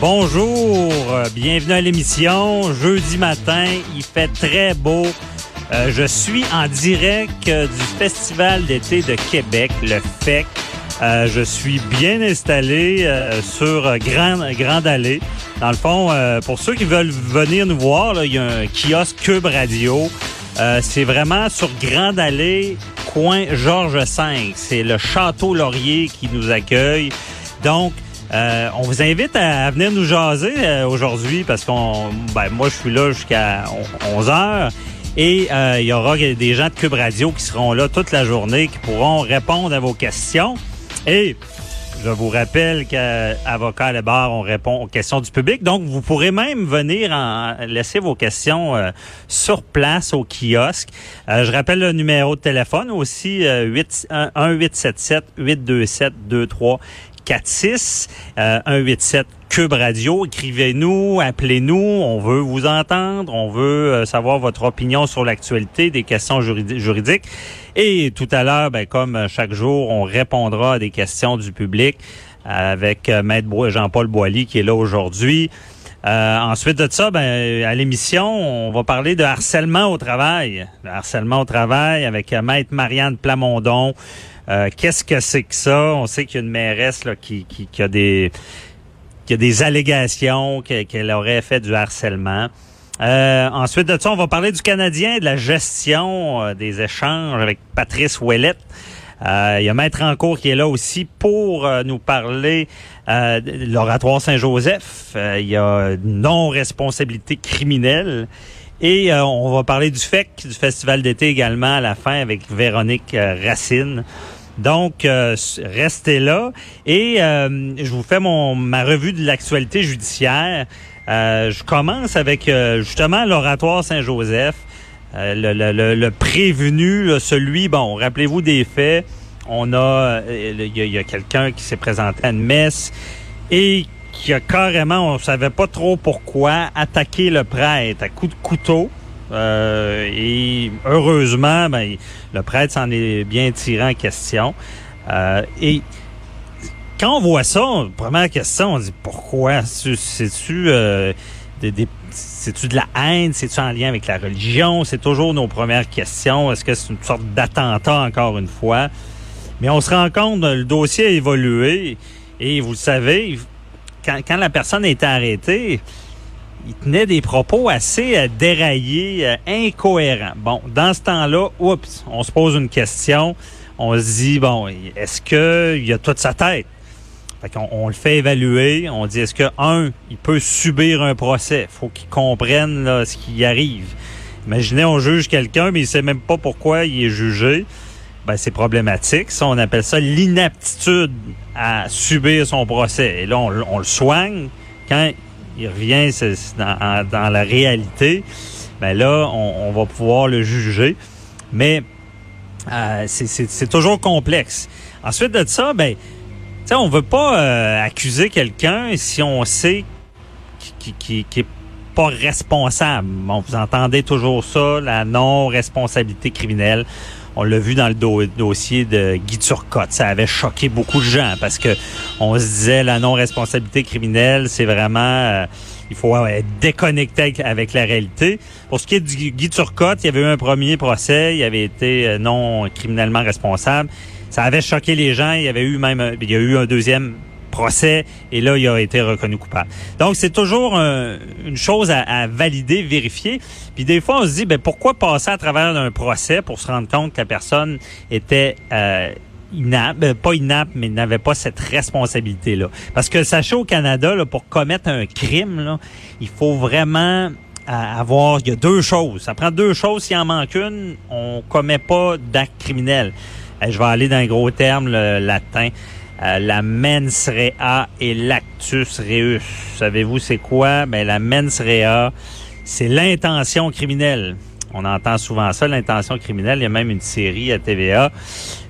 Bonjour, euh, bienvenue à l'émission. Jeudi matin, il fait très beau. Euh, je suis en direct euh, du Festival d'été de Québec, le FEC. Je suis bien installé sur Grande, Grande Allée. Dans le fond, pour ceux qui veulent venir nous voir, là, il y a un kiosque Cube Radio. C'est vraiment sur Grande Allée, coin Georges V. C'est le Château Laurier qui nous accueille. Donc, euh, on vous invite à, venir nous jaser euh, aujourd'hui parce qu'on, ben, moi, je suis là jusqu'à 11 heures. Et euh, il y aura des gens de Cube Radio qui seront là toute la journée, qui pourront répondre à vos questions. Et je vous rappelle qu'Avocat à la barre, on répond aux questions du public. Donc, vous pourrez même venir en laisser vos questions euh, sur place au kiosque. Je rappelle le numéro de téléphone aussi, euh, 8, 1 877 827 23 46 euh, 187 Cube Radio. Écrivez-nous, appelez-nous. On veut vous entendre. On veut euh, savoir votre opinion sur l'actualité, des questions juridi- juridiques. Et tout à l'heure, ben, comme chaque jour, on répondra à des questions du public avec euh, Maître Jean-Paul Boilly qui est là aujourd'hui. Euh, ensuite de ça, ben, à l'émission, on va parler de harcèlement au travail. Le harcèlement au travail avec euh, Maître Marianne Plamondon. Euh, Qu'est-ce que c'est que ça? On sait qu'il y a une mairesse là, qui, qui, qui a des qui a des allégations que- qu'elle aurait fait du harcèlement. Euh, ensuite de ça, on va parler du Canadien, de la gestion euh, des échanges avec Patrice Ouellette. Euh, il y a Maître Encourt qui est là aussi pour euh, nous parler de l'oratoire Saint-Joseph. Il y a non-responsabilité criminelle. Et on va parler du FEC, du Festival d'été également à la fin avec Véronique Racine. Donc, euh, restez là. Et euh, je vous fais mon ma revue de l'actualité judiciaire. Euh, je commence avec justement l'oratoire Saint-Joseph. Le, prévenu, celui, bon, rappelez-vous des faits. On a, il y a, il y a quelqu'un qui s'est présenté à une messe et qui a carrément, on savait pas trop pourquoi, attaqué le prêtre à coups de couteau. Euh, et heureusement, ben, le prêtre s'en est bien tiré en question. Euh, et quand on voit ça, première question, on dit pourquoi? C'est- C'est-tu euh, c'est-tu de la haine? C'est-tu en lien avec la religion? C'est toujours nos premières questions. Est-ce que c'est une sorte d'attentat encore une fois? Mais on se rend compte, le dossier a évolué. Et vous le savez, quand, quand la personne a été arrêtée, il tenait des propos assez euh, déraillés, euh, incohérents. Bon, dans ce temps-là, oups, on se pose une question. On se dit, bon, est-ce que il a toute sa tête? Fait qu'on on le fait évaluer. On dit, est-ce que, un, il peut subir un procès? faut qu'il comprenne ce qui arrive. Imaginez, on juge quelqu'un, mais il sait même pas pourquoi il est jugé. Ben, c'est problématique. Ça, on appelle ça l'inaptitude à subir son procès. Et là, on, on le soigne. Quand il revient dans, la réalité, ben là, on, va pouvoir le juger. Mais euh, c'est- toujours complexe. Ensuite de ça, ben, tu on veut pas euh, accuser quelqu'un si on sait qui, qui, qui, qui est pas responsable. Bon, vous entendez toujours ça, la non-responsabilité criminelle. On l'a vu dans le do- dossier de Guy Turcotte. Ça avait choqué beaucoup de gens parce que on se disait la non-responsabilité criminelle, c'est vraiment euh, il faut être déconnecté avec, la réalité. Pour ce qui est du Guy Turcotte, il y avait eu un premier procès, il avait été euh, non criminellement responsable. Ça avait choqué les gens. Il y avait eu même, il y a eu un deuxième procès et là, il a été reconnu coupable. Donc, c'est toujours un- une chose à, à valider, vérifier. Puis des fois, on se dit, ben pourquoi passer à travers un procès pour se rendre compte que la personne était euh, inapte, euh, pas inapte, mais n'avait pas cette responsabilité-là? Parce que sachez au Canada, là, pour commettre un crime, là, il faut vraiment à avoir, il y a deux choses. Ça prend deux choses. S'il en manque une, on commet pas d'acte criminel. je vais aller dans un gros terme le latin. La mens rea et l'actus reus. Savez-vous c'est quoi? Ben, la mens rea, c'est l'intention criminelle. On entend souvent ça, l'intention criminelle. Il y a même une série à TVA.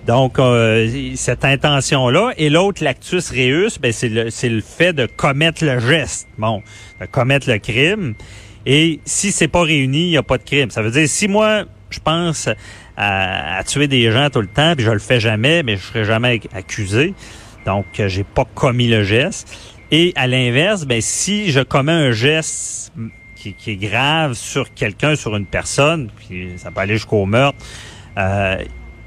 Donc, euh, cette intention-là. Et l'autre, l'actus reus, ben, c'est le, c'est le fait de commettre le geste. Bon, de commettre le crime. Et si c'est pas réuni, il n'y a pas de crime. Ça veut dire, si moi, je pense à, tuer des gens tout le temps, puis je le fais jamais, mais je serai jamais accusé. Donc, j'ai pas commis le geste. Et à l'inverse, ben, si je commets un geste qui, est grave sur quelqu'un, sur une personne, puis ça peut aller jusqu'au meurtre, euh,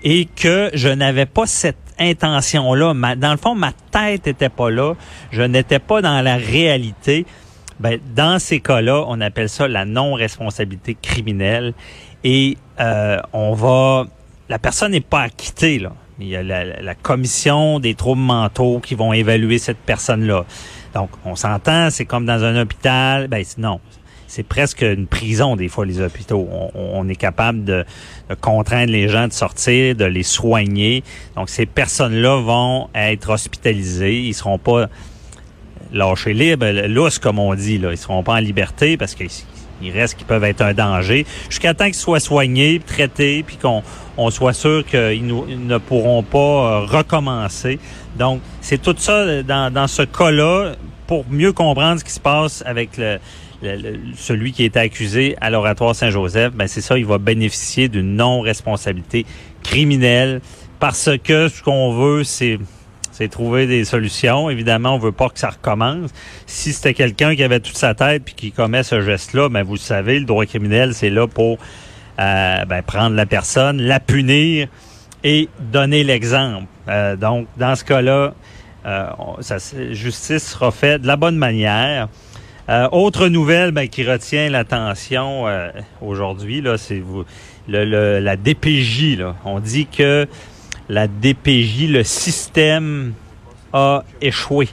et que je n'avais pas cette intention-là. Dans le fond, ma tête était pas là. Je n'étais pas dans la réalité. Ben, dans ces cas-là, on appelle ça la non-responsabilité criminelle. Et euh, on va... La personne n'est pas acquittée, là. Il y a la, la, commission des troubles mentaux qui vont évaluer cette personne-là. Donc, on s'entend, c'est comme dans un hôpital. Ben, non, c'est presque une prison des fois les hôpitaux. On, est capable de, contraindre les gens de sortir, de les soigner. Donc ces personnes-là vont être hospitalisées. Ils seront pas lâchés libres, lousse comme on dit. Là. Ils seront pas en liberté parce qu'ils reste qu'ils peuvent être un danger. Jusqu'à temps qu'ils soient soignés, traités, puis qu'on on soit sûr qu'ils ne pourront pas euh, recommencer. Donc, c'est tout ça dans, dans ce cas-là pour mieux comprendre ce qui se passe avec celui qui est accusé à l'oratoire Saint-Joseph, ben c'est ça, il va bénéficier d'une non-responsabilité criminelle parce que ce qu'on veut, c'est c'est trouver des solutions. Évidemment, on veut pas que ça recommence. Si c'était quelqu'un qui avait toute sa tête puis qui commet ce geste-là, ben vous le savez, le droit criminel, c'est là pour euh, ben, prendre la personne, la punir et donner l'exemple. Euh, donc, dans ce cas-là, euh, justice sera faite de la bonne manière. Autre nouvelle ben, qui retient l'attention aujourd'hui, là, c'est vous, la DPJ. On dit que la DPJ, le système a échoué.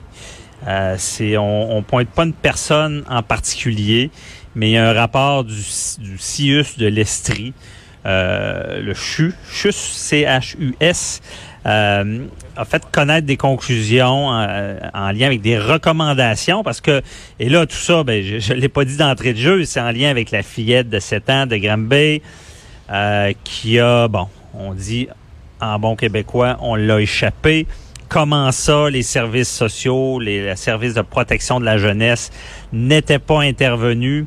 Euh, on, on pointe pas une personne en particulier, mais il y a un rapport du, CIUS de l'Estrie, le CHUS, CHUS, euh, a fait connaître des conclusions euh, en, lien avec des recommandations parce que et là tout ça ben je, ne l'ai pas dit d'entrée de jeu c'est en lien avec la fillette de 7 ans de Granby euh, qui a bon on dit en bon québécois on l'a échappé comment ça les services sociaux les, services de protection de la jeunesse n'étaient pas intervenus?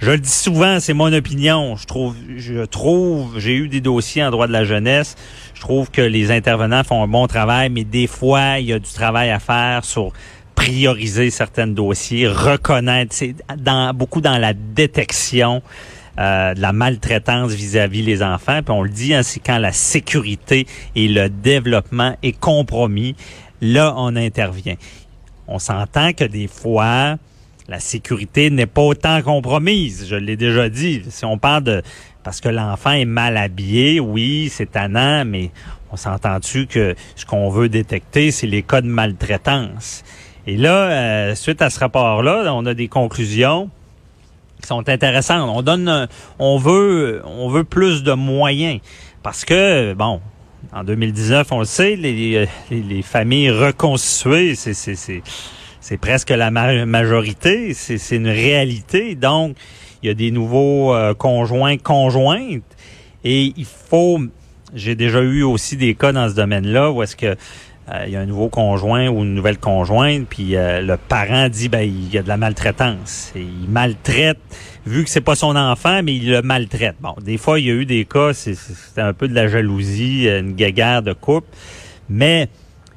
Je le dis souvent, c'est mon opinion. Je trouve, je trouve, j'ai eu des dossiers en droit de la jeunesse. Je trouve que les intervenants font un bon travail, mais des fois, il y a du travail à faire sur prioriser certains dossiers, reconnaître, c'est dans, beaucoup dans la détection euh, de la maltraitance vis-à-vis les enfants. Puis on le dit, hein, c'est quand la sécurité et le développement est compromis, là, on intervient. On s'entend que des fois, la sécurité n'est pas autant compromise. Je l'ai déjà dit. Si on parle de parce que l'enfant est mal habillé, oui, c'est tannant, mais on s'entend-tu que ce qu'on veut détecter, c'est les cas de maltraitance? Et là, euh, suite à ce rapport-là, on a des conclusions qui sont intéressantes. On donne, on veut, on veut plus de moyens parce que bon, en 2019, on le sait, les, les, les familles reconstituées, c'est c'est presque la majorité, c'est une réalité. Donc, il y a des nouveaux euh, conjoints, conjointes, et il faut. J'ai déjà eu aussi des cas dans ce domaine-là où est-ce que euh, il y a un nouveau conjoint ou une nouvelle conjointe, puis euh, le parent dit ben il y a de la maltraitance. Il maltraite, vu que c'est pas son enfant, mais il le maltraite. Bon, des fois il y a eu des cas, c'est un peu de la jalousie, une guéguerre de couple, mais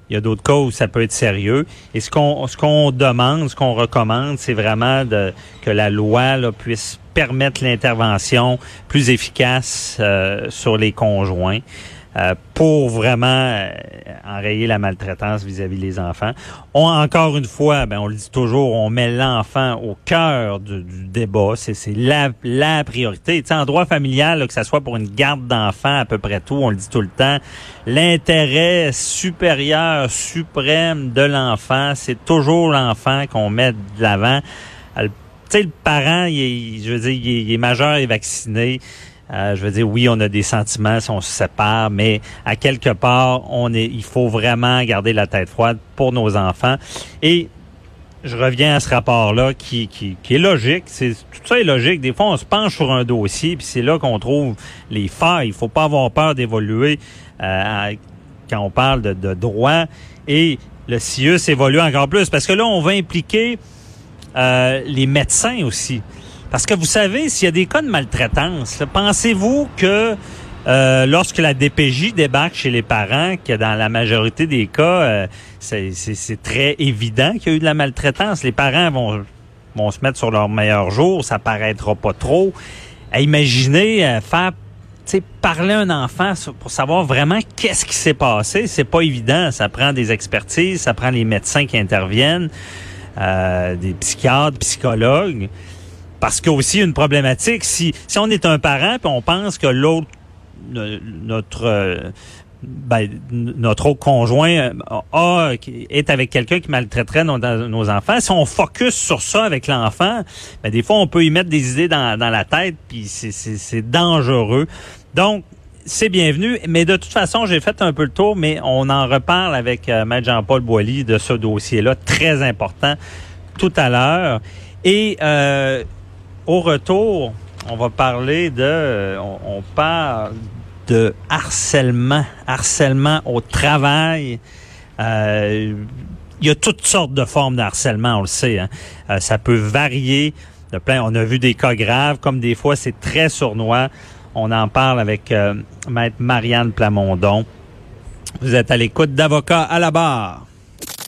il y a d'autres cas où ça peut être sérieux. Et ce qu'on ce qu'on demande, ce qu'on recommande, c'est vraiment de, que la loi là, puisse permettre l'intervention plus efficace euh, sur les conjoints. Euh, pour vraiment euh, enrayer la maltraitance vis-à-vis des enfants. On, encore une fois, ben, on le dit toujours, on met l'enfant au cœur du, débat. C'est, la, priorité. sais, en droit familial, que ce soit pour une garde d'enfants, à peu près tout, on le dit tout le temps, l'intérêt supérieur, suprême de l'enfant, c'est toujours l'enfant qu'on met de l'avant. Tu sais, le parent, il je veux dire, il est, il est majeur vacciné. Euh, je veux dire, oui, on a des sentiments si on se sépare, mais à quelque part, on est, il faut vraiment garder la tête froide pour nos enfants. Et je reviens à ce rapport-là qui, qui, qui, est logique. C'est tout ça est logique. Des fois, on se penche sur un dossier, puis c'est là qu'on trouve les failles. Il faut pas avoir peur d'évoluer euh, quand on parle de, de droit. Et le CIUS évolue encore plus parce que là, on va impliquer euh, les médecins aussi. Parce que vous savez, s'il y a des cas de maltraitance, pensez-vous que euh, lorsque la DPJ débarque chez les parents, que dans la majorité des cas, euh, c'est très évident qu'il y a eu de la maltraitance? Les parents vont, vont se mettre sur leur meilleur jour, ça paraîtra pas trop. À imaginer euh, faire parler à un enfant pour savoir vraiment qu'est-ce qui s'est passé, c'est pas évident. Ça prend des expertises, ça prend les médecins qui interviennent, euh, des psychiatres, psychologues. Parce qu'il y a aussi une problématique. Si, si on est un parent et on pense que l'autre, notre, euh, ben, notre autre conjoint a, est avec quelqu'un qui maltraiterait nos, nos, enfants, si on focus sur ça avec l'enfant, ben, des fois, on peut y mettre des idées dans, dans la tête, puis c'est dangereux. Donc, c'est bienvenu, mais de toute façon, j'ai fait un peu le tour, mais on en reparle avec euh, Maître Jean-Paul Boilly de ce dossier-là, très important, tout à l'heure. Et euh, au retour, on va parler de, on, parle de harcèlement, harcèlement au travail. Euh, il y a toutes sortes de formes de harcèlement, on le sait. Hein. Euh, ça peut varier. De plein, on a vu des cas graves, comme des fois c'est très sournois. On en parle avec euh, Maître Marianne Plamondon. Vous êtes à l'écoute d'avocats à la barre.